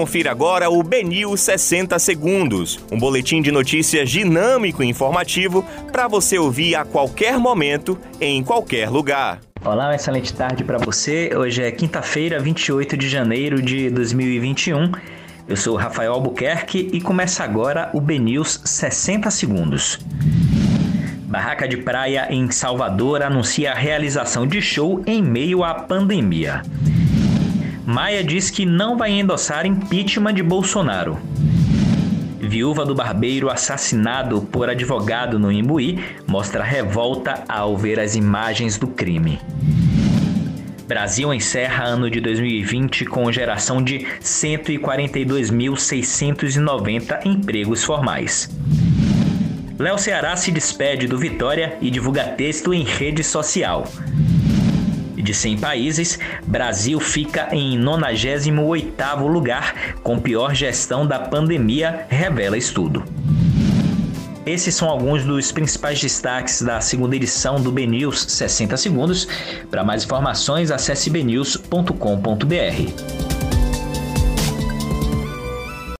confira agora o BNews 60 Segundos, um boletim de notícias dinâmico e informativo para você ouvir a qualquer momento, em qualquer lugar. Olá, uma excelente tarde para você. Hoje é quinta-feira, 28 de janeiro de 2021. Eu sou Rafael Albuquerque e começa agora o BNews 60 Segundos. Barraca de Praia em Salvador anuncia a realização de show em meio à pandemia. Maia diz que não vai endossar impeachment de Bolsonaro. Viúva do barbeiro assassinado por advogado no Imbuí mostra revolta ao ver as imagens do crime. Brasil encerra ano de 2020 com geração de 142.690 empregos formais. Léo Ceará se despede do Vitória e divulga texto em rede social de 100 países, Brasil fica em 98º lugar, com pior gestão da pandemia, revela estudo. Esses são alguns dos principais destaques da segunda edição do BNews 60 Segundos. Para mais informações, acesse bnews.com.br.